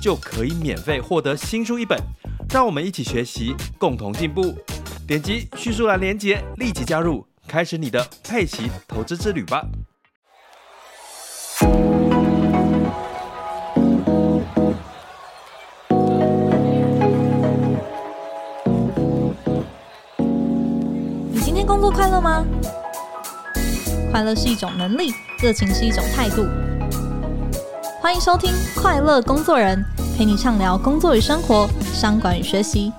就可以免费获得新书一本。让我们一起学习，共同进步。点击叙述栏连接，立即加入。开始你的佩奇投资之旅吧！你今天工作快乐吗？快乐是一种能力，热情是一种态度。欢迎收听《快乐工作人》，陪你畅聊工作与生活、商管与学习。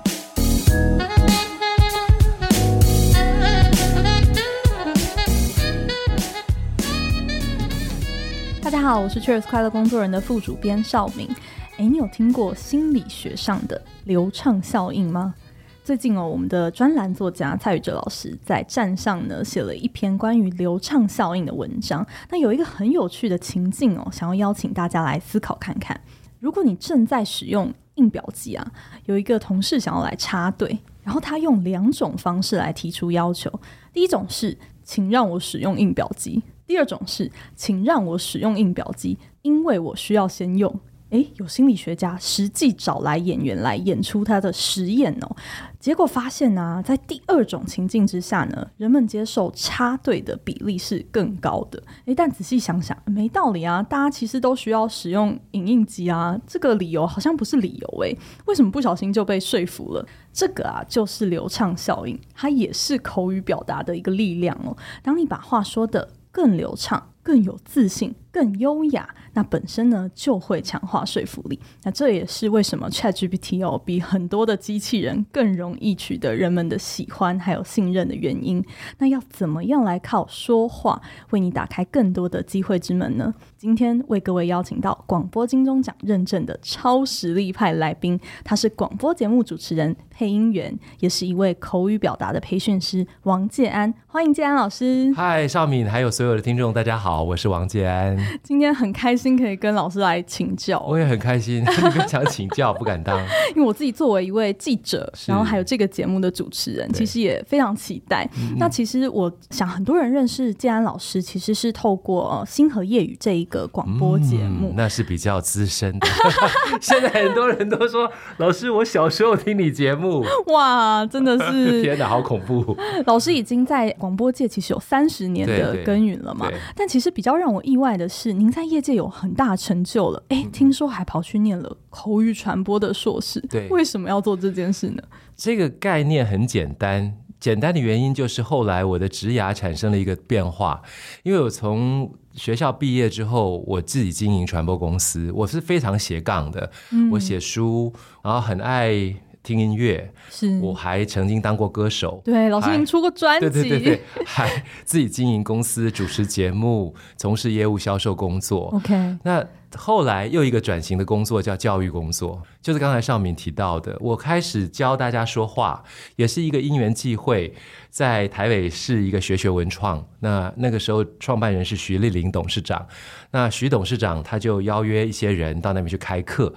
大家好，我是 Cheers 快乐工作人的副主编邵敏。哎，你有听过心理学上的流畅效应吗？最近哦，我们的专栏作家蔡宇哲老师在站上呢写了一篇关于流畅效应的文章。那有一个很有趣的情境哦，想要邀请大家来思考看看。如果你正在使用印表机啊，有一个同事想要来插队，然后他用两种方式来提出要求。第一种是，请让我使用印表机。第二种是，请让我使用印表机，因为我需要先用。诶，有心理学家实际找来演员来演出他的实验哦，结果发现呢、在第二种情境之下呢，人们接受插队的比例是更高的。诶，但仔细想想，没道理啊，大家其实都需要使用影印机啊，这个理由好像不是理由诶，为什么不小心就被说服了？这个啊，就是流畅效应，它也是口语表达的一个力量哦。当你把话说得更流畅、更有自信、更优雅，那本身呢就会强化说服力。那这也是为什么 ChatGPT 哦比很多的机器人更容易取得人们的喜欢还有信任的原因。那要怎么样来靠说话为你打开更多的机会之门呢？今天为各位邀请到广播金钟奖认证的超实力派来宾，他是广播节目主持人、配音员，也是一位口语表达的培训师王建安。欢迎建安老师。嗨，邵敏，还有所有的听众，大家好，我是王建安。今天很开心可以跟老师来请教，我也很开心，想请教不敢当，因为我自己作为一位记者，然后还有这个节目的主持人，其实也非常期待。那其实我想很多人认识建安老师，其实是透过《星河夜雨》这一个广播节目，嗯，那是比较资深的。现在很多人都说，老师，我小时候听你节目，哇，真的是天哪，好恐怖！老师已经在广播界其实有三十年的耕耘了嘛，但其实比较让我意外的是，您在业界有很大成就了，哎，听说还跑去念了口语传播的硕士，对，为什么要做这件事呢？这个概念很简单，简单的原因就是后来我的职涯产生了一个变化，因为我从学校毕业之后，我自己经营传播公司，我是非常斜杠的，嗯、我写书，然后很爱。听音乐，是我还曾经当过歌手。对，老师您出过专辑，对对对对，还自己经营公司、主持节目、从事业务销售工作。OK，那后来又一个转型的工作叫教育工作，就是刚才邵敏提到的，我开始教大家说话，也是一个因缘际会，在台北市一个学学文创。那那个时候创办人是徐丽玲董事长，那徐董事长他就邀约一些人到那边去开课。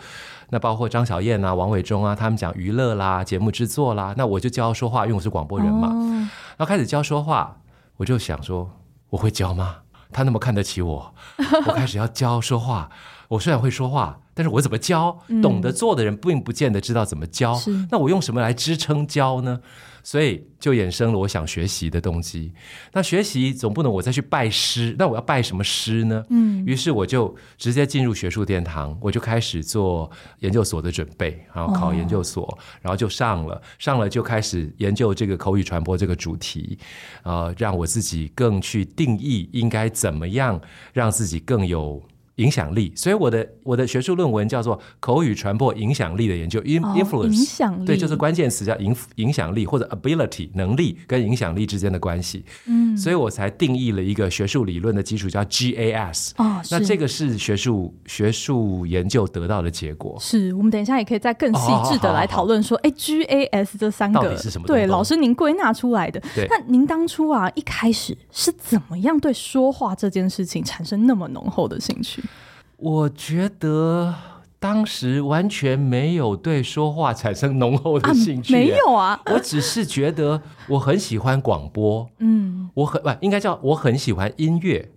那包括张小燕啊、王伟忠啊，他们讲娱乐啦、节目制作啦，那我就教说话，因为我是广播人嘛。哦、然后开始教说话，我就想说，我会教吗？他那么看得起我，我开始要教说话。我虽然会说话，但是我怎么教？懂得做的人并不见得知道怎么教。嗯、那我用什么来支撑教呢？所以就衍生了我想学习的动机。那学习总不能我再去拜师，那我要拜什么师呢？嗯，于是我就直接进入学术殿堂，我就开始做研究所的准备，然后考研究所，哦、然后就上了，上了就开始研究这个口语传播这个主题，呃，让我自己更去定义应该怎么样让自己更有影响力，所以我的我的学术论文叫做口语传播影响力的研究，influence，、哦、影响力，对，就是关键词叫影影响力或者 ability 能力跟影响力之间的关系。嗯，所以我才定义了一个学术理论的基础叫 GAS。哦，那这个是学术学术研究得到的结果。是我们等一下也可以再更细致的来讨论说，哎、哦，GAS 这三个到底是什么？对，老师您归纳出来的。对，那您当初啊一开始是怎么样对说话这件事情产生那么浓厚的兴趣？我觉得当时完全没有对说话产生浓厚的兴趣，啊，没有啊，我只是觉得我很喜欢广播，嗯，我很不应该叫我很喜欢音乐，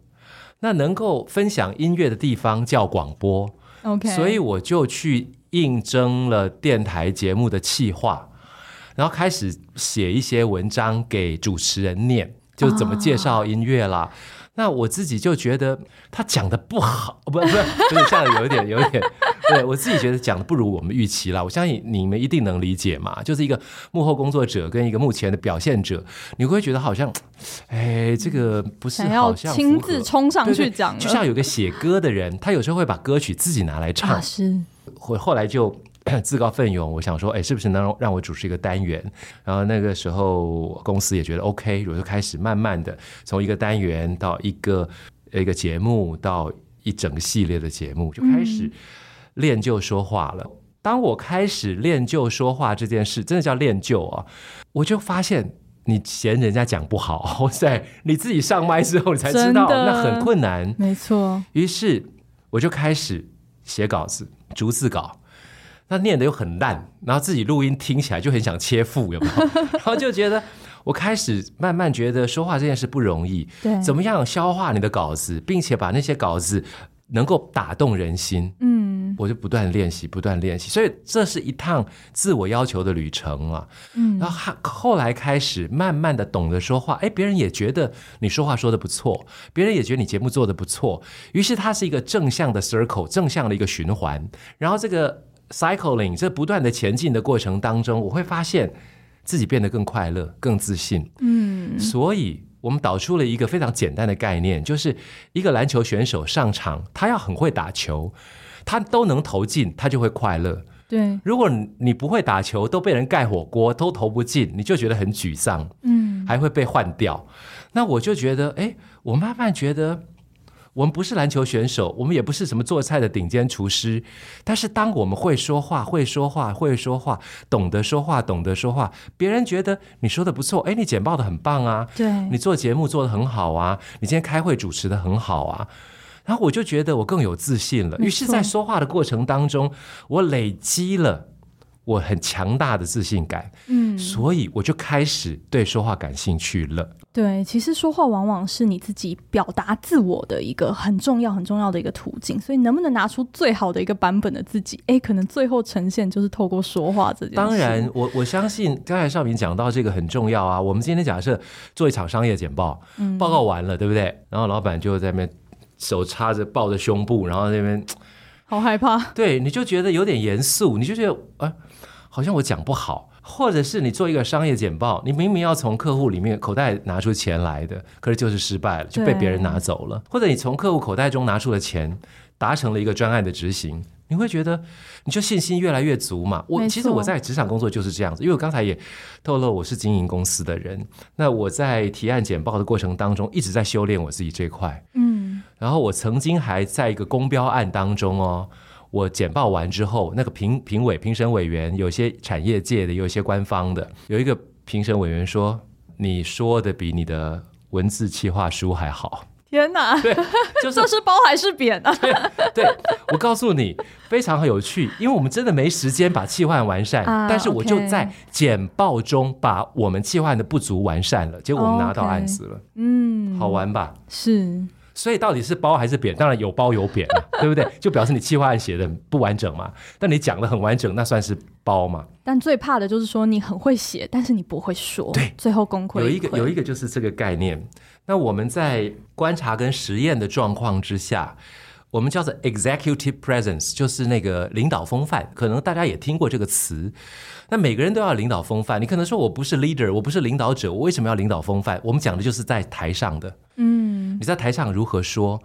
那能够分享音乐的地方叫广播，OK，所以我就去应征了电台节目的企划，然后开始写一些文章给主持人念，就怎么介绍音乐啦。啊那我自己就觉得他讲的不好，不不不是，这样有一点有一点，对我自己觉得讲的不如我们预期啦。我相信你们一定能理解嘛，就是一个幕后工作者跟一个幕前的表现者，你会觉得好像，哎，这个不是好像亲自冲上去讲，对对，就像有个写歌的人，他有时候会把歌曲自己拿来唱，啊、是，后后来就。自告奋勇，我想说，哎，是不是能让我主持一个单元？然后那个时候公司也觉得 OK，我就开始慢慢的从一个单元到一个一个节目到一整个系列的节目，就开始练就说话了。嗯、当我开始练就说话这件事，真的叫练就啊！我就发现，你嫌人家讲不好，哇塞，你自己上麦之后，你才知道那很困难。没错。于是我就开始写稿子，逐字稿。那念的又很烂，然后自己录音听起来就很想切腹，有没有？然后就觉得我开始慢慢觉得说话这件事不容易，对，怎么样消化你的稿子，并且把那些稿子能够打动人心，嗯，我就不断练习，不断练习，所以这是一趟自我要求的旅程啊，嗯，然后后来开始慢慢的懂得说话，哎，别人也觉得你说话说的不错，别人也觉得你节目做的不错，于是它是一个正向的 circle，正向的一个循环，然后这个。Cycling 这不断的前进的过程当中，我会发现自己变得更快乐、更自信。嗯，所以我们导出了一个非常简单的概念，就是一个篮球选手上场，他要很会打球，他都能投进，他就会快乐。对，如果你不会打球，都被人盖火锅，都投不进，你就觉得很沮丧。嗯，还会被换掉。那我就觉得，哎，我慢慢觉得。我们不是篮球选手，我们也不是什么做菜的顶尖厨师，但是当我们会说话、会说话、会说话，懂得说话、懂得说话，别人觉得你说的不错，哎，你简报的很棒啊，对，你做节目做的很好啊，你今天开会主持的很好啊，然后我就觉得我更有自信了。于是，在说话的过程当中，我累积了。我很强大的自信感，嗯，所以我就开始对说话感兴趣了。对，其实说话往往是你自己表达自我的一个很重要、很重要的一个途径。所以，能不能拿出最好的一个版本的自己？哎，可能最后呈现就是透过说话这件事。当然，我我相信刚才少敏讲到这个很重要啊。我们今天假设做一场商业简报，嗯，报告完了，对不对？然后老板就在那边手插着抱着胸部，然后那边好害怕。对，你就觉得有点严肃，你就觉得啊。好像我讲不好，或者是你做一个商业简报，你明明要从客户里面口袋拿出钱来的，可是就是失败了，就被别人拿走了。或者你从客户口袋中拿出了钱，达成了一个专案的执行，你会觉得你就信心越来越足嘛。我其实我在职场工作就是这样子，因为我刚才也透露我是经营公司的人，那我在提案简报的过程当中一直在修炼我自己这块，嗯，然后我曾经还在一个公标案当中哦。我简报完之后，那个评评委、评审委员，有些产业界的，有一些官方的，有一个评审委员说：“你说的比你的文字企划书还好。”天哪！对，就是 这是褒还是贬啊？对，对，我告诉你，非常有趣，因为我们真的没时间把企划完善，啊、但是我就在简报中把我们企划的不足完善了，结果我们拿到案子了。嗯，好玩吧？是。所以到底是褒还是贬？当然有褒有贬嘛，对不对？就表示你企划案写的不完整嘛。但你讲的很完整，那算是褒嘛。但最怕的就是说你很会写，但是你不会说，对，最后功亏。有一个有一个就是这个概念。那我们在观察跟实验的状况之下。我们叫做 executive presence，就是那个领导风范。可能大家也听过这个词。那每个人都要领导风范。你可能说我不是 leader，我不是领导者，我为什么要领导风范？我们讲的就是在台上的。嗯，你在台上如何说？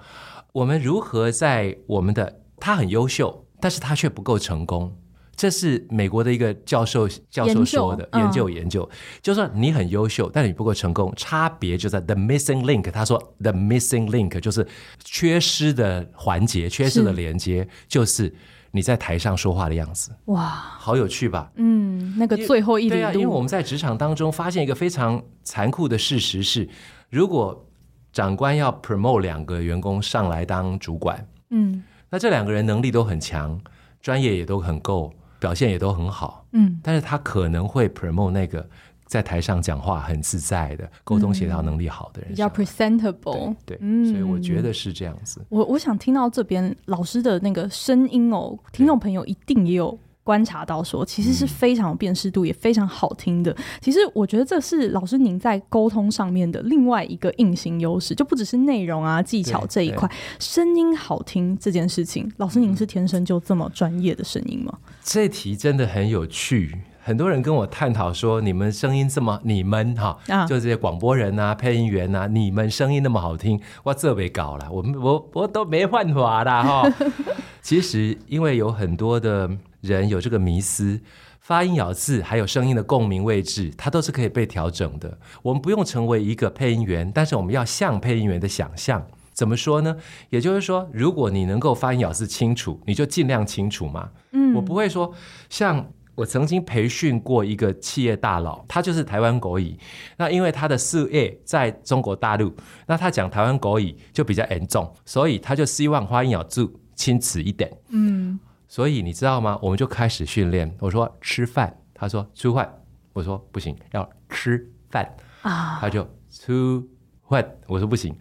我们如何在我们的他很优秀，但是他却不够成功。这是美国的一个教授教授说的研究研究，就是说你很优秀，但你不够成功，差别就在 the missing link。他说 the missing link 就是缺失的环节，缺失的连接，就是你在台上说话的样子。哇，好有趣吧？嗯，那个最后一里路。对啊，因为我们在职场当中发现一个非常残酷的事实是，如果长官要 promote 两个员工上来当主管，嗯，那这两个人能力都很强，专业也都很够。表现也都很好，嗯，但是他可能会 promote 那个在台上讲话很自在的、沟通协调能力好的人，比较 presentable，对，对嗯，所以我觉得是这样子。我我想听到这边老师的那个声音哦，听众朋友一定也有。观察到说，其实是非常有辨识度，嗯，也非常好听的。其实我觉得这是老师您在沟通上面的另外一个硬性优势，就不只是内容啊技巧这一块，声音好听这件事情，老师您是天生就这么专业的声音吗？这题真的很有趣，很多人跟我探讨说，你们声音这么，你们哈，啊，就这些广播人啊、配音员啊，你们声音那么好听，我这被搞了，我我我都没办法啦哈。其实因为有很多的。人有这个迷思，发音咬字还有声音的共鸣位置，它都是可以被调整的。我们不用成为一个配音员，但是我们要像配音员的想象。怎么说呢？也就是说，如果你能够发音咬字清楚，你就尽量清楚嘛。嗯，我不会说，像我曾经培训过一个企业大佬，他就是台湾国语。那因为他的事业在中国大陆，那他讲台湾国语就比较严重，所以他就希望花音咬字清楚一点。嗯。所以你知道吗？我们就开始训练。我说吃饭，他说吃饭。我说不行，要吃饭啊。他就吃饭。我说不行，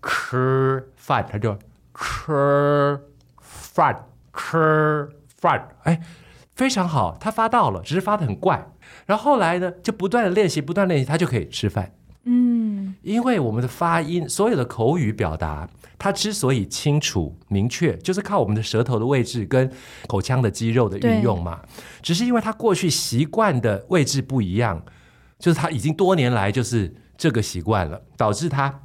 吃饭。他就吃饭，吃饭。哎，非常好，他发到了，只是发的很怪。然后后来呢，就不断的练习，不断练习，他就可以吃饭。嗯，因为我们的发音，所有的口语表达。它之所以清楚明确，就是靠我们的舌头的位置跟口腔的肌肉的运用嘛。只是因为他过去习惯的位置不一样，就是他已经多年来就是这个习惯了，导致他。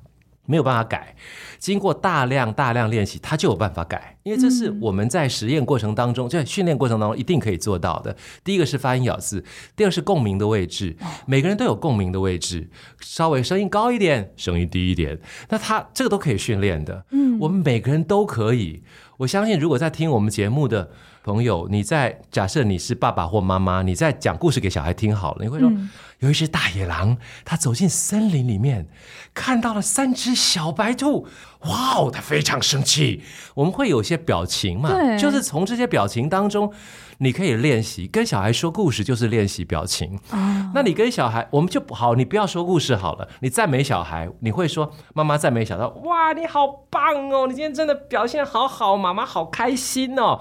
没有办法改，经过大量大量练习，他就有办法改。因为这是我们在实验过程当中，在训练过程当中一定可以做到的。第一个是发音咬字，第二是共鸣的位置。每个人都有共鸣的位置，稍微声音高一点，声音低一点，那他这个都可以训练的。嗯，我们每个人都可以。我相信，如果在听我们节目的朋友，你在假设你是爸爸或妈妈，你在讲故事给小孩听好了，你会说。嗯有一只大野狼，他走进森林里面，看到了三只小白兔。哇哦，他非常生气。我们会有些表情嘛？对，就是从这些表情当中，你可以练习。跟小孩说故事就是练习表情。哦，那你跟小孩，我们就不好，你不要说故事好了，你赞美小孩，你会说妈妈赞美小孩，哇，你好棒哦，你今天真的表现好好，妈妈好开心哦。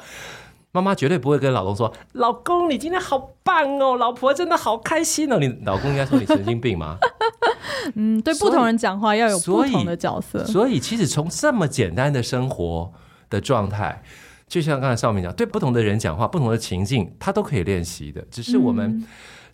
妈妈绝对不会跟老公说：“老公，你今天好棒哦！”老婆真的好开心哦。你老公应该说你神经病吗？嗯，对，不同人讲话要有不同的角色。所以，其实从这么简单的生活的状态，就像刚才少明讲，对不同的人讲话，不同的情境，他都可以练习的，只是我们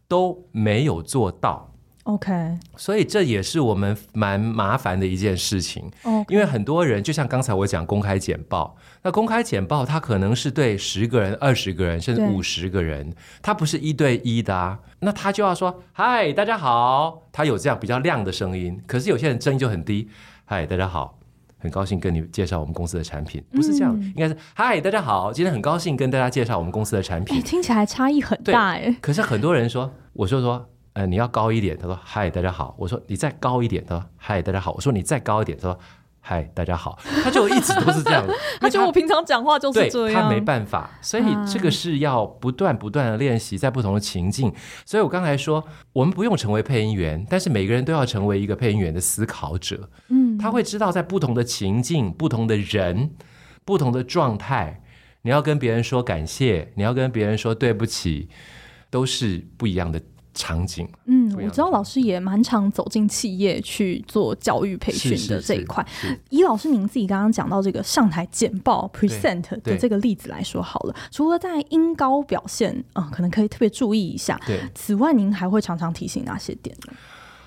都没有做到。OK，所以这也是我们蛮麻烦的一件事情。因为很多人就像刚才我讲公开简报，那公开简报它可能是对十个人、二十个人，甚至五十个人，它不是一对一的啊。那他就要说：“嗨，大家好。”他有这样比较亮的声音。可是有些人声音就很低：“嗨，大家好，很高兴跟你介绍我们公司的产品。”不是这样，嗯、应该是：“嗨，大家好，今天很高兴跟大家介绍我们公司的产品。”听起来差异很大哎。可是很多人说，我就说。呃，你要高一点。他说：“嗨，大家好。”我说：“你再高一点。”他说：“嗨，大家好。”我说：“你再高一点。”他说：“嗨，大家好。”他就一直都是这样。他觉得我平常讲话就是这样。他没办法，所以这个是要不断不断的练习，在不同的情境。所以我刚才说，我们不用成为配音员，但是每个人都要成为一个配音员的思考者。嗯，他会知道在不同的情境、不同的人、不同的状态，你要跟别人说感谢，你要跟别人说对不起，都是不一样的。场景，嗯，我知道老师也蛮常走进企业去做教育培训的这一块。以老师您自己刚刚讲到这个上台简报 present 的这个例子来说好了，除了在音高表现啊、嗯，可能可以特别注意一下。对，此外您还会常常提醒哪些点呢？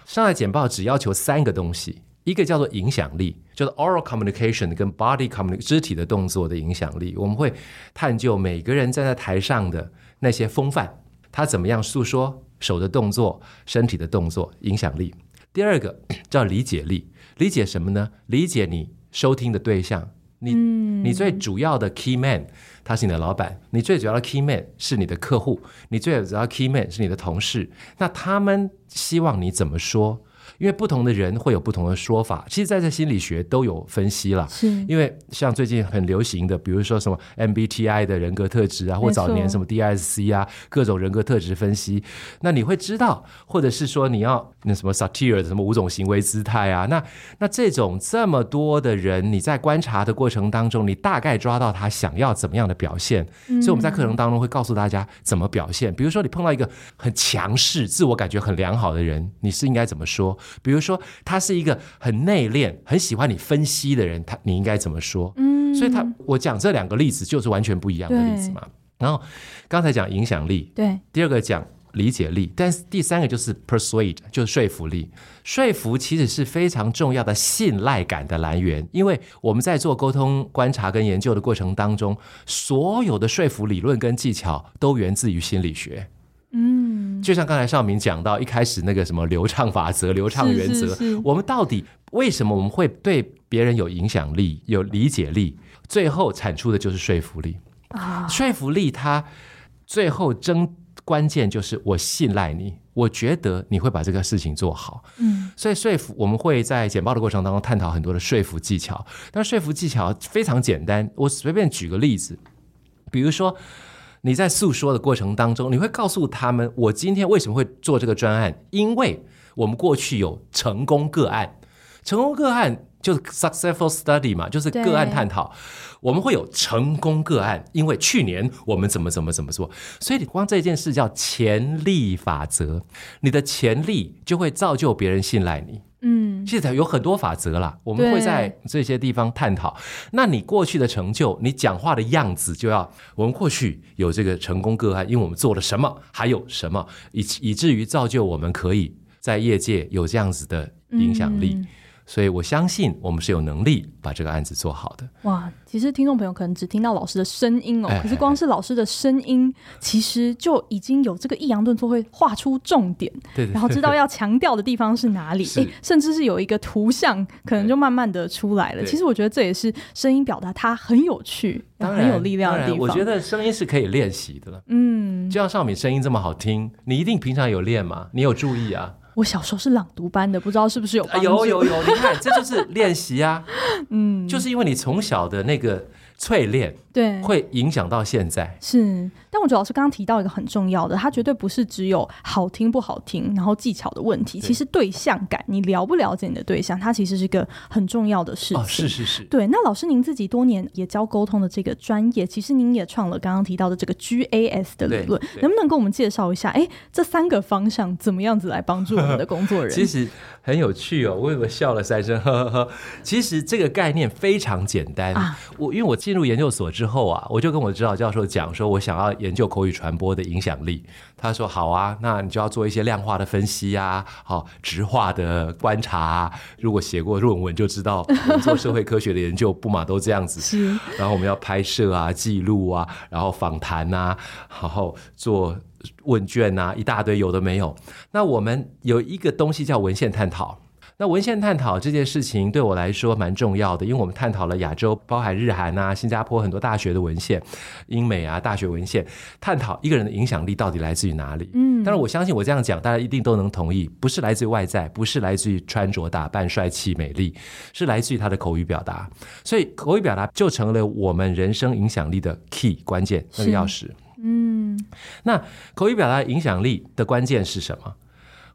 上台简报只要求三个东西。一个叫做影响力，就是 oral communication 跟 body communication 肢体的动作的影响力。我们会探究每个人站在台上的那些风范，他怎么样诉说手的动作、身体的动作，影响力。第二个叫理解力，理解什么呢？理解你收听的对象，你、嗯、你最主要的 key man，他是你的老板；你最主要的 key man 是你的客户；你最主要的 key man 是你的同事。那他们希望你怎么说？因为不同的人会有不同的说法，其实在这心理学都有分析了。是，因为像最近很流行的，比如说什么 MBTI 的人格特质啊，或早年什么 DISC 啊，各种人格特质分析，那你会知道，或者是说你要那什么 Satir 的什么五种行为姿态啊，那那这种这么多的人，你在观察的过程当中，你大概抓到他想要怎么样的表现。所以我们在课程当中会告诉大家怎么表现。比如说你碰到一个很强势、自我感觉很良好的人，你是应该怎么说？比如说，他是一个很内敛、很喜欢你分析的人，他你应该怎么说？嗯，所以他我讲这两个例子就是完全不一样的例子嘛。然后刚才讲影响力，对，第二个讲理解力，但是第三个就是 persuade，就是说服力。说服其实是非常重要的信赖感的来源，因为我们在做沟通、观察跟研究的过程当中，所有的说服理论跟技巧都源自于心理学。嗯，就像刚才少明讲到一开始那个什么流畅法则、流畅原则，我们到底为什么我们会对别人有影响力、有理解力？最后产出的就是说服力啊！说服力它最后争关键就是我信赖你，我觉得你会把这个事情做好。嗯，所以说服我们会在简报的过程当中探讨很多的说服技巧，但说服技巧非常简单，我随便举个例子，比如说。你在诉说的过程当中，你会告诉他们，我今天为什么会做这个专案？因为我们过去有成功个案，成功个案就是 successful study 嘛，就是个案探讨。我们会有成功个案，因为去年我们怎么怎么怎么做，所以你光这件事叫潜力法则，你的潜力就会造就别人信赖你。嗯，现在有很多法则啦，我们会在这些地方探讨。那你过去的成就，你讲话的样子就要，我们过去有这个成功个案，因为我们做了什么，还有什么，以以至于造就我们可以在业界有这样子的影响力。嗯所以我相信我们是有能力把这个案子做好的。哇，其实听众朋友可能只听到老师的声音哦，哎哎哎，可是光是老师的声音，其实就已经有这个抑扬顿挫会画出重点，对，对，对，然后知道要强调的地方是哪里，是甚至是有一个图像，可能就慢慢的出来了。其实我觉得这也是声音表达它很有趣、很有力量的地方。我觉得声音是可以练习的。嗯，就像少敏声音这么好听，你一定平常有练吗？你有注意啊？我小时候是朗读班的，不知道是不是有、啊、有有有，你看，这就是练习啊，嗯，就是因为你从小的那个。淬炼对，会影响到现在是，但我觉得老师刚刚提到一个很重要的，它绝对不是只有好听不好听，然后技巧的问题。其实对象感，你了不了解你的对象，它其实是一个很重要的事情。哦，是是是。对，那老师您自己多年也教沟通的这个专业，其实您也创了刚刚提到的这个 GAS 的理论，能不能跟我们介绍一下？哎，这三个方向怎么样子来帮助我们的工作人？其实很有趣哦，我以为笑了三声，呵呵呵。其实这个概念非常简单啊，我因为我。进入研究所之后啊，我就跟我的指导教授讲说，我想要研究口语传播的影响力。他说好啊，那你就要做一些量化的分析啊，好，直化的观察啊。如果写过论文就知道，我们做社会科学的研究不嘛都这样子。是。然后我们要拍摄啊、记录啊，然后访谈啊，然后做问卷啊，一大堆有的没有。那我们有一个东西叫文献探讨。那文献探讨这件事情对我来说蛮重要的，因为我们探讨了亚洲，包含日韩啊、新加坡很多大学的文献，英美啊大学文献，探讨一个人的影响力到底来自于哪里。嗯，但是我相信我这样讲，大家一定都能同意，不是来自于外在，不是来自于穿着打扮、帅气美丽，是来自于他的口语表达。所以口语表达就成了我们人生影响力的 key 关键那个钥匙。嗯，那口语表达影响力的关键是什么？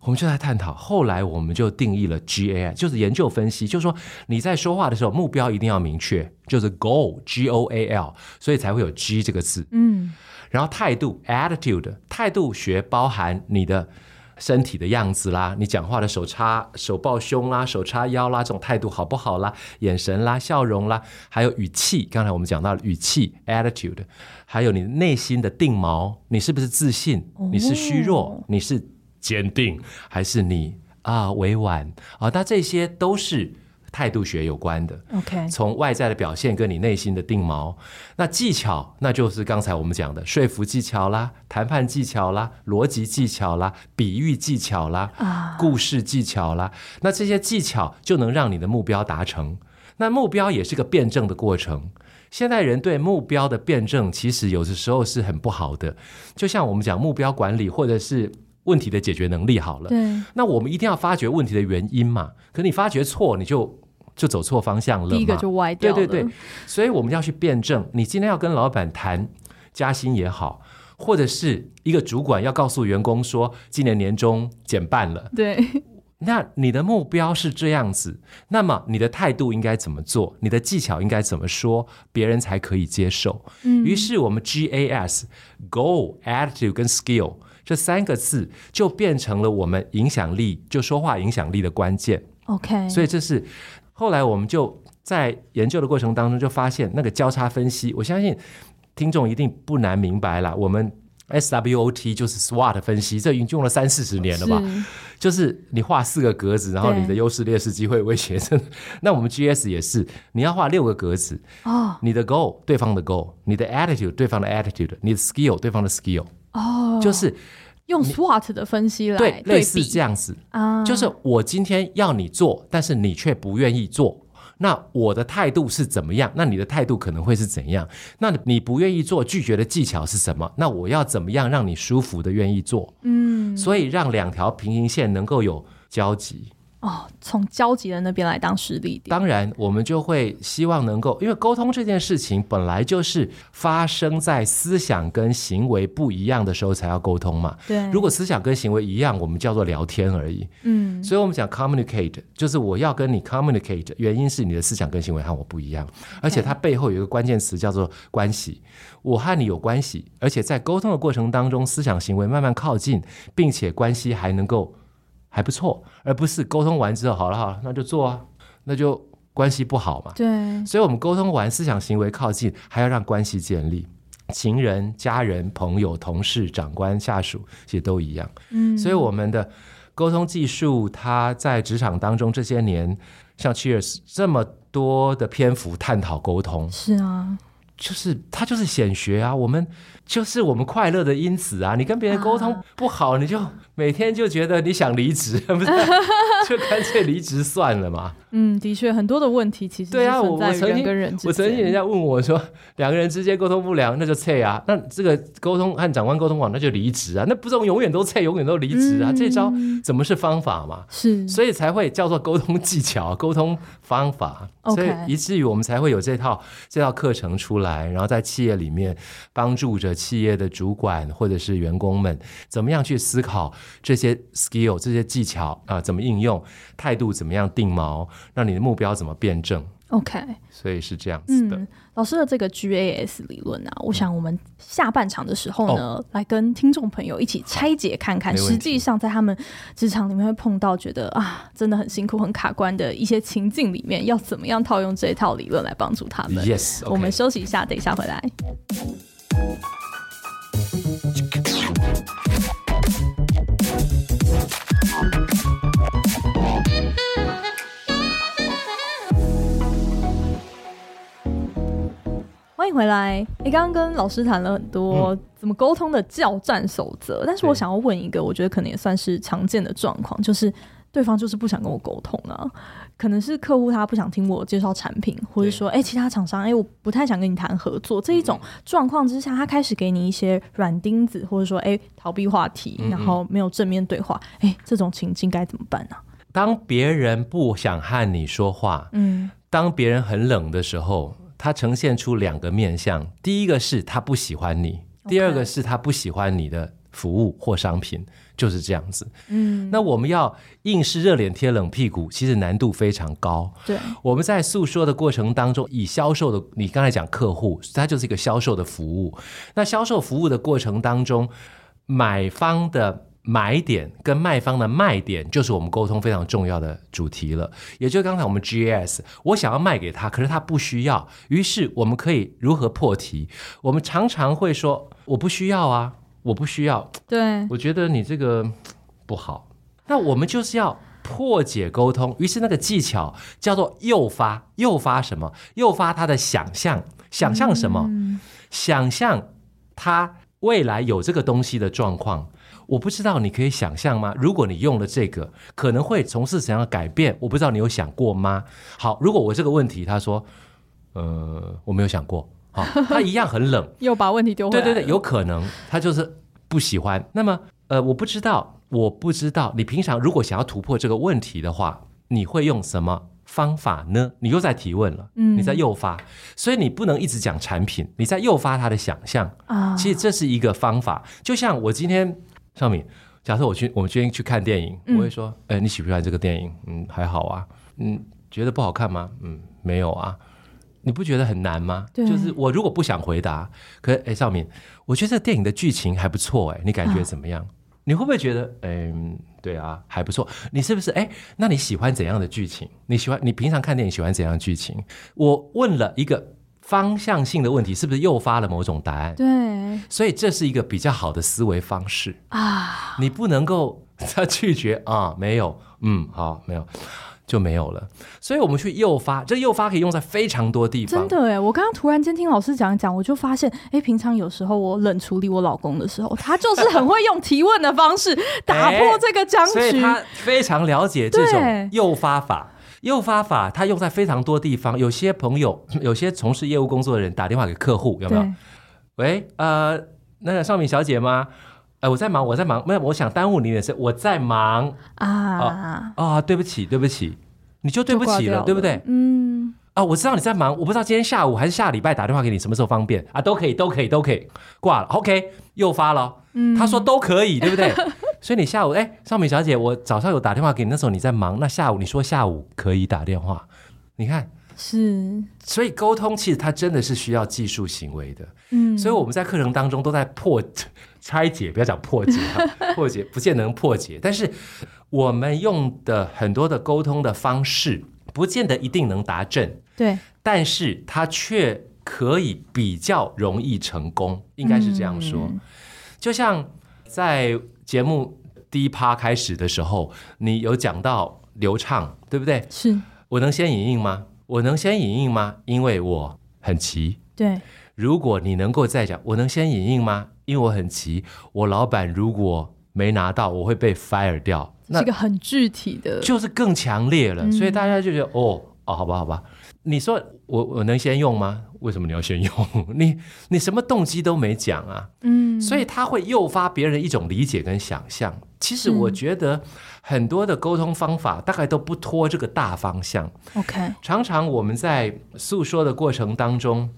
我们就在探讨，后来我们就定义了 GAI，就是研究分析，就是说你在说话的时候目标一定要明确，就是 goal，G O A L，所以才会有 G 这个字。嗯，然后态度 attitude，态度学包含你的身体的样子啦，你讲话的手叉、手抱胸啦、手叉腰啦，这种态度好不好啦？眼神啦、笑容啦，还有语气，刚才我们讲到了语气 attitude，还有你内心的定锚，你是不是自信？你是虚弱？你是？坚定还是你啊委婉啊？那这些都是态度学有关的。OK，从外在的表现跟你内心的定锚。那技巧，那就是刚才我们讲的说服技巧啦、谈判技巧啦、逻辑技巧啦、比喻技巧啦、啊，故事技巧啦。那这些技巧就能让你的目标达成。那目标也是个辩证的过程。现代人对目标的辩证，其实有的时候是很不好的。就像我们讲目标管理，或者是问题的解决能力好了。对。那我们一定要发掘问题的原因嘛？可你发掘错，你就就走错方向了嘛。第一个就歪掉了。对对对。所以我们要去辩证。你今天要跟老板谈加薪也好，或者是一个主管要告诉员工说今年年终减半了。对。那你的目标是这样子，那么你的态度应该怎么做？你的技巧应该怎么说，别人才可以接受？嗯，于是我们 GAS Goal、Attitude 跟 Skill 这三个字就变成了我们影响力，就说话影响力的关键。OK，所以这是后来我们就在研究的过程当中就发现那个交叉分析，我相信听众一定不难明白了，我们。SWOT 就是 SWOT 分析，这已经用了三四十年了吧？是就是你画四个格子，然后你的优势、劣势、机会、威胁。那我们 GS 也是，你要画六个格子。哦，你的 goal 对方的 goal，你的 attitude 对方的 attitude，你的 skill 对方的 skill。哦，就是用 SWOT 的分析来对，类似这样子啊，就是我今天要你做，但是你却不愿意做。那我的态度是怎么样？那你的态度可能会是怎样？那你不愿意做拒绝的技巧是什么？那我要怎么样让你舒服的愿意做？嗯，所以让两条平行线能够有交集。哦，从交集的那边来当实力点。当然，我们就会希望能够，因为沟通这件事情本来就是发生在思想跟行为不一样的时候才要沟通嘛。对，如果思想跟行为一样，我们叫做聊天而已。嗯，所以我们讲 communicate，就是我要跟你 communicate，原因是你的思想跟行为和我不一样，而且它背后有一个关键词叫做关系，我和你有关系，而且在沟通的过程当中，思想行为慢慢靠近，并且关系还能够。还不错，而不是沟通完之后好了好了，那就做啊，那就关系不好嘛。对，所以我们沟通完，思想行为靠近，还要让关系建立，情人、家人、朋友、同事、长官、下属，其实都一样。嗯，所以我们的沟通技术，它在职场当中这些年，像 Cheers 这么多的篇幅探讨沟通，是啊，就是它就是显学啊，我们就是我们快乐的因子啊。你跟别人沟通不好，啊、你就。每天就觉得你想离职，不是 就干脆离职算了嘛？嗯，的确，很多的问题其实对啊，我我曾经我曾经人家问我说，两个人之间沟通不良，那就撤啊。那这个沟通和长官沟通好，那就离职啊。那不是永远都撤，永远都离职啊？嗯、这招怎么是方法嘛？是，所以才会叫做沟通技巧、沟通方法。所以以至于我们才会有这套这套课程出来，然后在企业里面帮助着企业的主管或者是员工们，怎么样去思考。这些 skill 这些技巧啊、呃，怎么应用？态度怎么样定锚？让你的目标怎么辩证？OK，所以是这样子的。嗯、老师的这个 GAS 理论啊，我想我们下半场的时候呢，哦、来跟听众朋友一起拆解看看，实际上在他们职场里面会碰到觉得啊，真的很辛苦、很卡关的一些情境里面，要怎么样套用这一套理论来帮助他们？Yes，、okay. 我们休息一下，等一下回来。欢迎回来。你刚刚跟老师谈了很多怎么沟通的教战守则，嗯、但是我想要问一个，我觉得可能也算是常见的状况，就是对方就是不想跟我沟通啊。可能是客户他不想听我介绍产品，或者说，哎，其他厂商，哎，我不太想跟你谈合作。这一种状况之下，他开始给你一些软钉子，或者说，哎，逃避话题，然后没有正面对话。哎，这种情境该怎么办呢？当别人不想和你说话，嗯，当别人很冷的时候。他呈现出两个面相，第一个是他不喜欢你第二个是他不喜欢你的服务或商品，就是这样子。嗯，那我们要硬是热脸贴冷屁股，其实难度非常高。对，我们在诉说的过程当中，以销售的，你刚才讲客户，它就是一个销售的服务。那销售服务的过程当中，买方的。买点跟卖方的卖点，就是我们沟通非常重要的主题了。也就是刚才我们 GAS，我想要卖给他，可是他不需要。于是我们可以如何破题？我们常常会说：“我不需要啊，我不需要。”对，我觉得你这个不好。那我们就是要破解沟通，于是那个技巧叫做诱发，诱发什么？诱发他的想象，想象什么？嗯、想象他未来有这个东西的状况。我不知道你可以想象吗？如果你用了这个，可能会从事怎样的改变？我不知道你有想过吗？好，如果我这个问题，他说，呃，我没有想过，他一样很冷，又把问题丢回来。对对对，有可能他就是不喜欢。那么，呃，我不知道，我不知道你平常如果想要突破这个问题的话，你会用什么方法呢？你又在提问了，嗯，你在诱发，所以你不能一直讲产品，你在诱发他的想象啊。其实这是一个方法，就像我今天。尚敏，假设我去，我们今天去看电影，嗯、我会说，哎，你喜不喜欢这个电影？嗯，还好啊。嗯，觉得不好看吗？嗯，没有啊。你不觉得很难吗？对就是我如果不想回答，可是哎，少敏，我觉得这电影的剧情还不错，哎，你感觉怎么样？啊、你会不会觉得，嗯，对啊，还不错。你是不是？哎，那你喜欢怎样的剧情？你喜欢你平常看电影喜欢怎样的剧情？我问了一个。方向性的问题是不是诱发了某种答案？对，所以这是一个比较好的思维方式啊！你不能够他 拒绝啊，没有，嗯，好，没有就没有了。所以我们去诱发，这诱发可以用在非常多地方。真的哎，我刚刚突然间听老师讲一讲，我就发现，哎，平常有时候我冷处理我老公的时候，他就是很会用提问的方式 打破这个僵局，所以他非常了解这种诱发法。诱发法，它用在非常多地方。有些朋友，有些从事业务工作的人打电话给客户，有没有？喂，呃，那个尚敏小姐吗？呃，我在忙，我在忙，没有，我想耽误你的事，我在忙啊啊、哦哦！对不起，对不起，你就对不起了，了对不对？嗯。啊，我知道你在忙，我不知道今天下午还是下礼拜打电话给你，什么时候方便啊？都可以，都可以，都可以。挂了，OK，又发了。嗯。他说都可以，对不对？所以你下午，哎，尚敏小姐，我早上有打电话给你，那时候你在忙。那下午你说下午可以打电话，你看是。所以沟通其实它真的是需要技术行为的。嗯。所以我们在课程当中都在破拆解，不要讲破解，破解不见得能破解，但是我们用的很多的沟通的方式，不见得一定能达阵。对。但是它却可以比较容易成功，应该是这样说。嗯。就像在。节目第一趴开始的时候，你有讲到流畅，对不对？是。我能先引印吗？我能先影印吗？因为我很急。对。如果你能够再讲，我能先影印吗？因为我很急。我老板如果没拿到，我会被 fire 掉。那是个很具体的，就是更强烈了。嗯、所以大家就觉得，哦哦，好吧，好吧。你说我我能先用吗？为什么你要先用？你你什么动机都没讲啊？嗯，所以他会诱发别人一种理解跟想象。其实我觉得很多的沟通方法大概都不脱这个大方向。OK，常常我们在诉说的过程当中，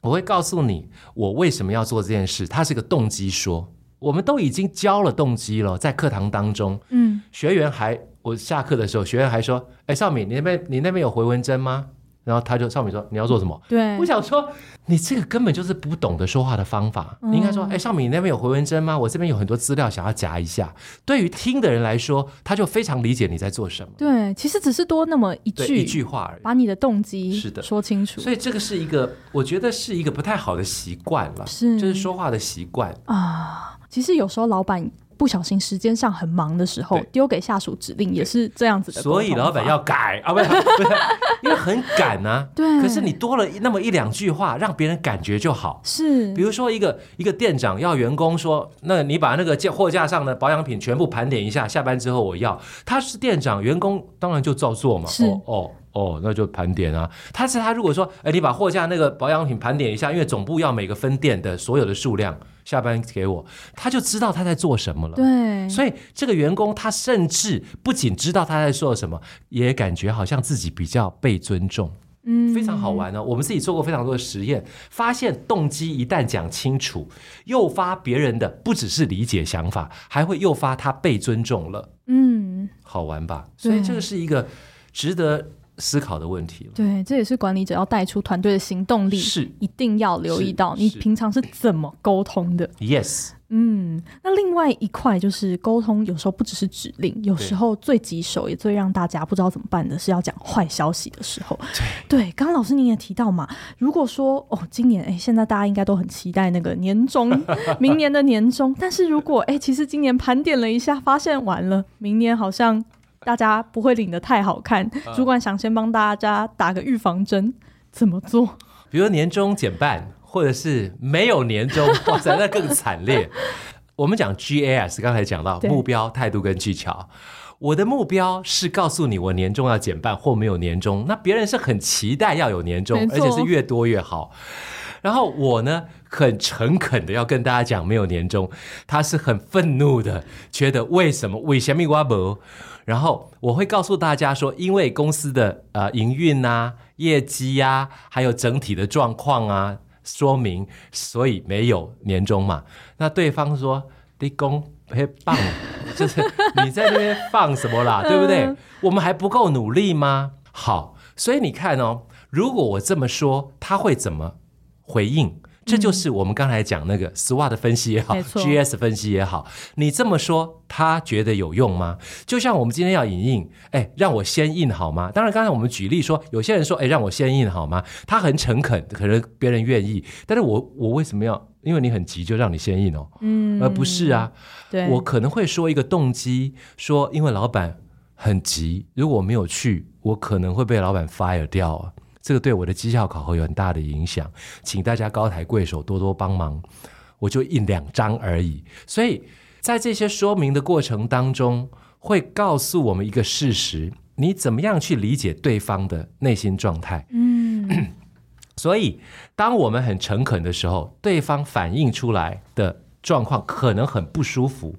我会告诉你我为什么要做这件事。它是个动机说，我们都已经教了动机了，在课堂当中，嗯，学员还我下课的时候，学员还说：“哎，少敏，你那边你那边有回文针吗？”然后他就上面说，你要做什么？对，我想说你这个根本就是不懂得说话的方法。嗯、你应该说，哎，上面你那边有回文针吗？我这边有很多资料想要夹一下。对于听的人来说，他就非常理解你在做什么。对，其实只是多那么一句一句话而已，把你的动机是的说清楚。所以这个是一个，我觉得是一个不太好的习惯了，是就是说话的习惯啊。其实有时候老板。不小心时间上很忙的时候，丢给下属指令也是这样子的。所以老板要改啊，不是，因为很赶啊。对。可是你多了那么一两句话，让别人感觉就好。是。比如说一个一个店长要员工说，那你把那个货架上的保养品全部盘点一下，下班之后我要。他是店长，员工当然就照做嘛。是。哦哦哦，那就盘点啊。他是他如果说，哎，你把货架那个保养品盘点一下，因为总部要每个分店的所有的数量。下班给我，他就知道他在做什么了。对，所以这个员工他甚至不仅知道他在做什么，也感觉好像自己比较被尊重。嗯，非常好玩呢、哦。我们自己做过非常多的实验，发现动机一旦讲清楚，诱发别人的不只是理解想法，还会诱发他被尊重了。嗯，好玩吧？所以这个是一个值得。思考的问题了，对，这也是管理者要带出团队的行动力，是一定要留意到你平常是怎么沟通的。Yes，嗯，那另外一块就是沟通，有时候不只是指令，有时候最棘手也最让大家不知道怎么办的是要讲坏消息的时候。对，对，刚刚老师您也提到嘛，如果说哦，今年哎，现在大家应该都很期待那个年终，明年的年终，但是如果哎，其实今年盘点了一下，发现完了，明年好像。大家不会领的太好看，主管想先帮大家打个预防针，怎么做？比如年终减半，或者是没有年终，哇塞，那更惨烈。我们讲 GAS，刚才讲到目标、态度跟技巧。我的目标是告诉你，我年终要减半或没有年终。那别人是很期待要有年终，而且是越多越好。然后我呢，很诚恳的要跟大家讲，没有年终，他是很愤怒的，觉得为什么？为什么我没？然后我会告诉大家说，因为公司的呃营运啊。业绩呀、啊，还有整体的状况啊，说明，所以没有年终嘛。那对方说：“立功，嘿棒，就是你在那边放什么啦，对不对？我们还不够努力吗？”好，所以你看哦，如果我这么说，他会怎么回应？这就是我们刚才讲那个 SWOT 分析也好，GS 分析也好，你这么说，他觉得有用吗？就像我们今天要影印，哎，让我先印好吗？当然，刚才我们举例说，有些人说，哎，让我先印好吗？他很诚恳，可能别人愿意，但是我我为什么要？因为你很急，就让你先印哦，嗯，而不是啊，对，我可能会说一个动机，说因为老板很急，如果我没有去，我可能会被老板 fire 掉啊。这个对我的绩效考核有很大的影响，请大家高抬贵手，多多帮忙。我就印两张而已，所以在这些说明的过程当中，会告诉我们一个事实：你怎么样去理解对方的内心状态？嗯，所以当我们很诚恳的时候，对方反映出来的状况可能很不舒服，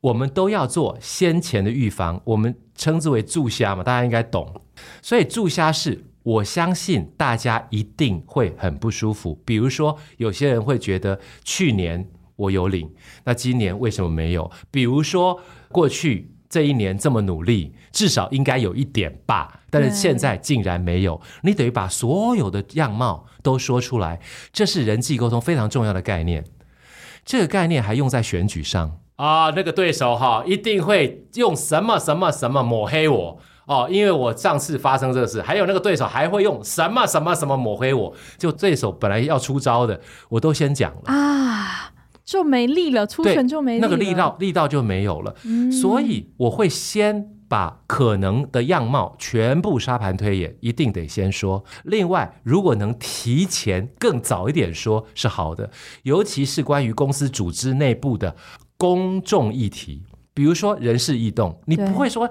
我们都要做先前的预防，我们称之为注虾嘛，大家应该懂。所以注虾是。我相信大家一定会很不舒服。比如说，有些人会觉得去年我有领，那今年为什么没有？比如说，过去这一年这么努力，至少应该有一点吧，但是现在竟然没有。你等于把所有的样貌都说出来，这是人际沟通非常重要的概念。这个概念还用在选举上啊，那个对手哈一定会用什么什么什么抹黑我。哦，因为我上次发生这个事，还有那个对手还会用什么什么什么抹黑我，就对手本来要出招的，我都先讲了啊，就没力了，出拳就没力了，那个力道力道就没有了，嗯，所以我会先把可能的样貌全部沙盘推演，一定得先说。另外，如果能提前更早一点说是好的，尤其是关于公司组织内部的公众议题，比如说人事异动，你不会说。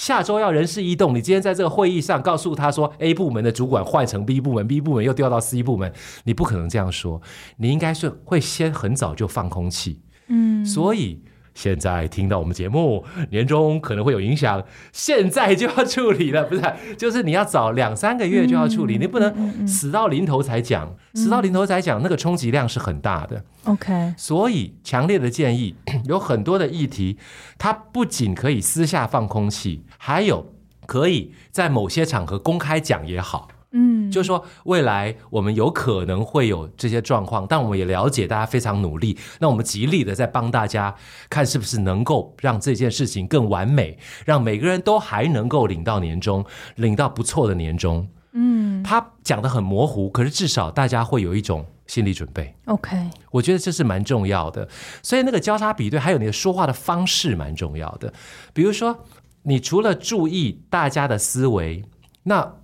下周要人事异动，你今天在这个会议上告诉他说，A 部门的主管换成 B 部门，B 部门又调到 C 部门，你不可能这样说，你应该是会先很早就放空气，嗯，所以。现在听到我们节目，年终可能会有影响，现在就要处理了，不是？就是你要早两三个月就要处理，嗯、你不能死到临头才讲，嗯、死到临头才讲，那个冲击量是很大的。OK，所以强烈的建议，有很多的议题，它不仅可以私下放空气，还有可以在某些场合公开讲也好。嗯，就是说未来我们有可能会有这些状况，但我们也了解大家非常努力，那我们极力的在帮大家看是不是能够让这件事情更完美，让每个人都还能够领到年终，领到不错的年终。嗯，他讲的很模糊，可是至少大家会有一种心理准备。OK，我觉得这是蛮重要的。所以那个交叉比对，还有你的说话的方式蛮重要的。比如说，你除了注意大家的思维，那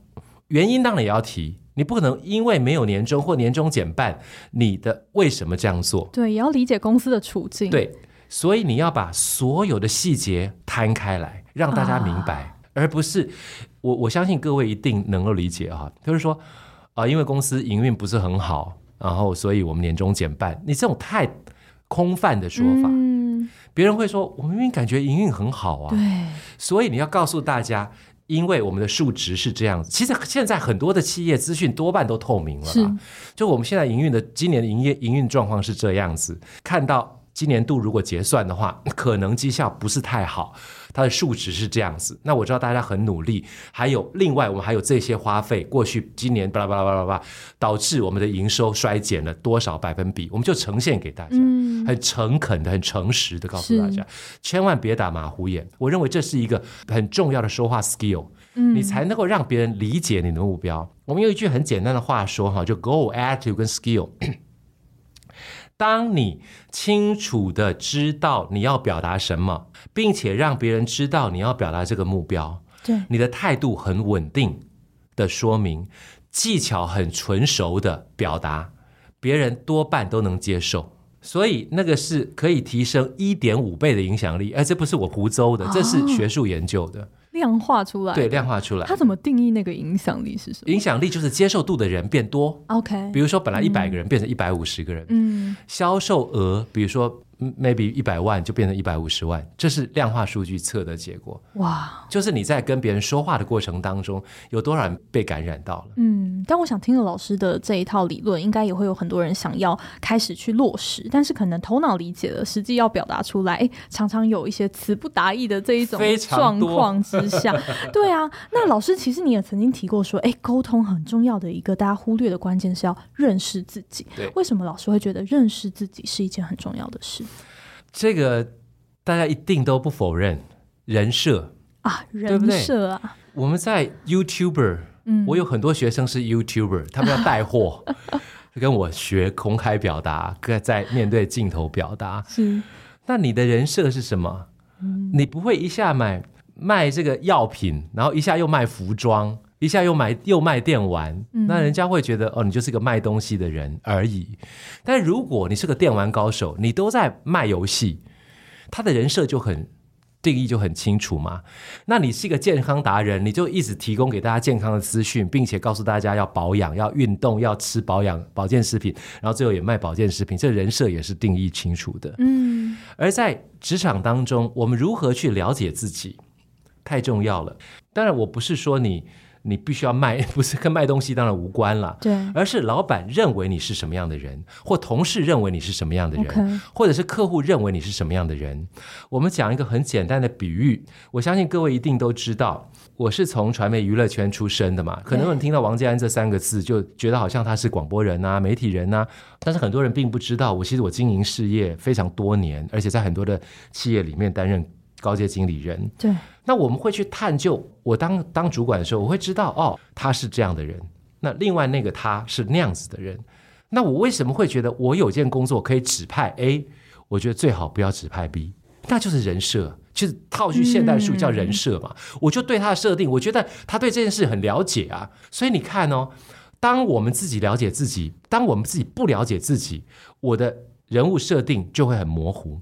原因当然也要提，你不可能因为没有年终或年终减半，你的为什么这样做？对，也要理解公司的处境。对，所以你要把所有的细节摊开来，让大家明白，啊、而不是我我相信各位一定能够理解啊，就是说啊、呃，因为公司营运不是很好，然后所以我们年终减半，你这种太空泛的说法，嗯，别人会说我明明感觉营运很好啊，对，所以你要告诉大家。因为我们的数值是这样子，其实现在很多的企业资讯多半都透明了，是，就我们现在营运的今年的营业营运状况是这样子，看到今年度如果结算的话，可能绩效不是太好。它的数值是这样子，那我知道大家很努力，还有另外我们还有这些花费，过去今年巴拉巴拉巴拉巴拉，导致我们的营收衰减了多少百分比，我们就呈现给大家，嗯、很诚恳的、很诚实的告诉大家，千万别打马虎眼。我认为这是一个很重要的说话 skill，嗯，你才能够让别人理解你的目标。我们用一句很简单的话说哈，就 goal attitude 跟 skill。当你清楚的知道你要表达什么，并且让别人知道你要表达这个目标，对，你的态度很稳定的说明，技巧很纯熟的表达，别人多半都能接受。所以那个是可以提升一点五倍的影响力，而这不是我胡诌的，这是学术研究的。量化出来，对，量化出来。他怎么定义那个影响力是什么？影响力就是接受度的人变多。OK，比如说本来一百个人变成一百五十个人。嗯，销售额，比如说 maybe 一百万就变成一百五十万，这是量化数据测的结果。哇，就是你在跟别人说话的过程当中，有多少人被感染到了？嗯，但我想听了老师的这一套理论，应该也会有很多人想要开始去落实，但是可能头脑理解了，实际要表达出来，常常有一些词不达意的这一种状况之下，对。对啊，那老师其实你也曾经提过说，哎，沟通很重要的一个大家忽略的关键是要认识自己。对，为什么老师会觉得认识自己是一件很重要的事？这个大家一定都不否认，人设啊，人设啊。我们在 YouTuber，嗯，我有很多学生是 YouTuber，他们要带货，跟我学公开表达，在面对镜头表达。是，那你的人设是什么？嗯，你不会一下买。卖这个药品，然后一下又卖服装，一下又买又卖电玩，嗯，那人家会觉得哦，你就是个卖东西的人而已。但如果你是个电玩高手，你都在卖游戏，他的人设就很定义就很清楚嘛。那你是一个健康达人，你就一直提供给大家健康的资讯，并且告诉大家要保养、要运动、要吃保养保健食品，然后最后也卖保健食品，这人设也是定义清楚的。嗯，而在职场当中，我们如何去了解自己？太重要了。当然，我不是说你你必须要卖，不是跟卖东西当然无关了。对，而是老板认为你是什么样的人，或同事认为你是什么样的人.或者是客户认为你是什么样的人。我们讲一个很简单的比喻，我相信各位一定都知道，我是从传媒娱乐圈出身的嘛。可能你听到王建安这三个字，就觉得好像他是广播人啊、媒体人啊。但是很多人并不知道，我其实我经营事业非常多年，而且在很多的企业里面担任高阶经理人。对。那我们会去探究，我当当主管的时候，我会知道哦，他是这样的人。那另外那个他是那样子的人。那我为什么会觉得我有件工作可以指派 A？我觉得最好不要指派 B，那就是人设，就是套句现代术叫人设嘛。嗯。我就对他的设定，我觉得他对这件事很了解啊。所以你看哦，当我们自己了解自己，当我们自己不了解自己，我的人物设定就会很模糊。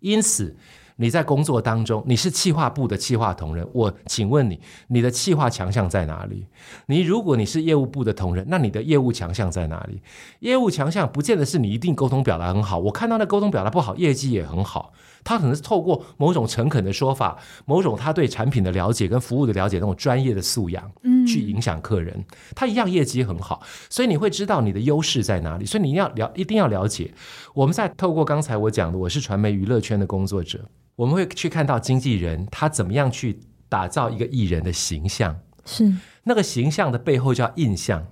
因此。你在工作当中，你是企划部的企划同仁，我请问你，你的企划强项在哪里？你如果你是业务部的同仁，那你的业务强项在哪里？业务强项不见得是你一定沟通表达很好，我看到那沟通表达不好，业绩也很好，他可能是透过某种诚恳的说法，某种他对产品的了解跟服务的了解那种专业的素养，嗯，去影响客人，他一样业绩很好，所以你会知道你的优势在哪里，所以你要了，一定要了解。我们在透过刚才我讲的，我是传媒娱乐圈的工作者。我们会去看到经纪人他怎么样去打造一个艺人的形象，是那个形象的背后叫印象，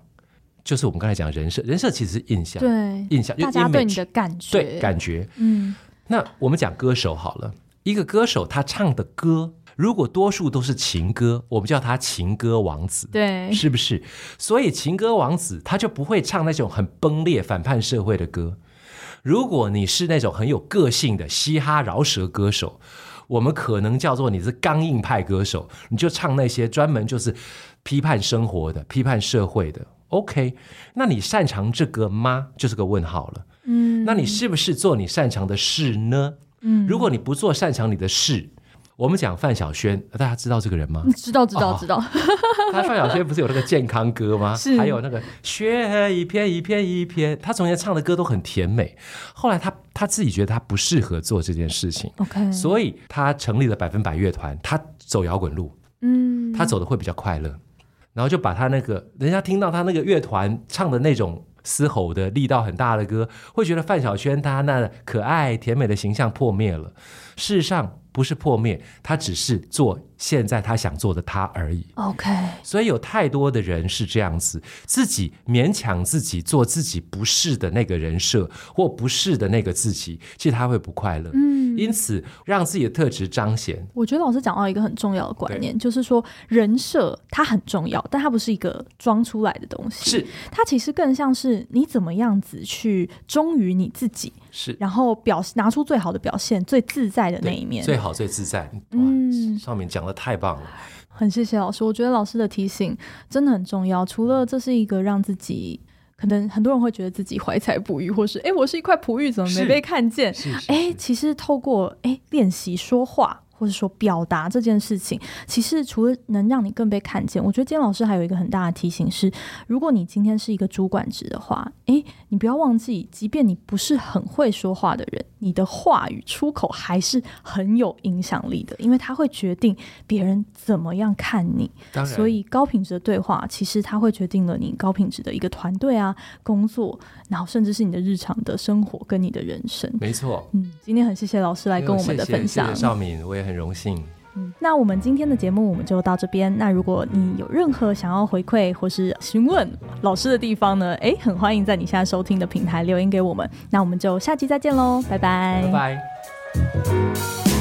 就是我们刚才讲人设，人设其实是印象，对，印象，大家对你的感觉，对，感觉，嗯。那我们讲歌手好了，一个歌手他唱的歌，如果多数都是情歌，我们叫他情歌王子，对，是不是？所以情歌王子他就不会唱那种很崩裂、反叛社会的歌。如果你是那种很有个性的嘻哈饶舌歌手，我们可能叫做你是刚硬派歌手，你就唱那些专门就是批判生活的、批判社会的。OK，那你擅长这个吗？就是个问号了。嗯，那你是不是做你擅长的事呢？嗯，如果你不做擅长你的事。我们讲范晓萱，大家知道这个人吗？知道，知道，知道。他范晓萱不是有那个健康歌吗？是。还有那个雪一片一片一片，他从前唱的歌都很甜美。后来他他自己觉得他不适合做这件事情，OK。所以他成立了百分百乐团，他走摇滚路，嗯，他走的会比较快乐。然后就把他那个人家听到他那个乐团唱的那种嘶吼的力道很大的歌，会觉得范晓萱她那可爱甜美的形象破灭了。事实上。不是破灭，他只是做现在他想做的他而已。OK，所以有太多的人是这样子，自己勉强自己做自己不是的那个人设或不是的那个自己，其实他会不快乐。嗯，因此让自己的特质彰显。我觉得老师讲到一个很重要的观念，就是说人设它很重要，但它不是一个装出来的东西，是它其实更像是你怎么样子去忠于你自己。是，然后表拿出最好的表现，最自在的那一面，最好最自在。嗯，上面讲的太棒了，很谢谢老师。我觉得老师的提醒真的很重要。除了这是一个让自己，可能很多人会觉得自己怀才不遇，或是哎，我是一块璞玉，怎么没被看见？哎，其实透过哎练习说话。或者说表达这件事情，其实除了能让你更被看见，我觉得今天老师还有一个很大的提醒是：如果你今天是一个主管职的话，诶，你不要忘记，即便你不是很会说话的人，你的话语出口还是很有影响力的，因为它会决定别人怎么样看你。所以高品质的对话，其实它会决定了你高品质的一个团队啊，工作，然后甚至是你的日常的生活跟你的人生。没错，嗯，今天很谢谢老师来跟我们的分享，谢谢绍敏，我也很荣幸。嗯，那我们今天的节目我们就到这边。那如果你有任何想要回馈或是询问老师的地方呢？哎，很欢迎在你现在收听的平台留言给我们。那我们就下期再见喽，拜拜，拜拜。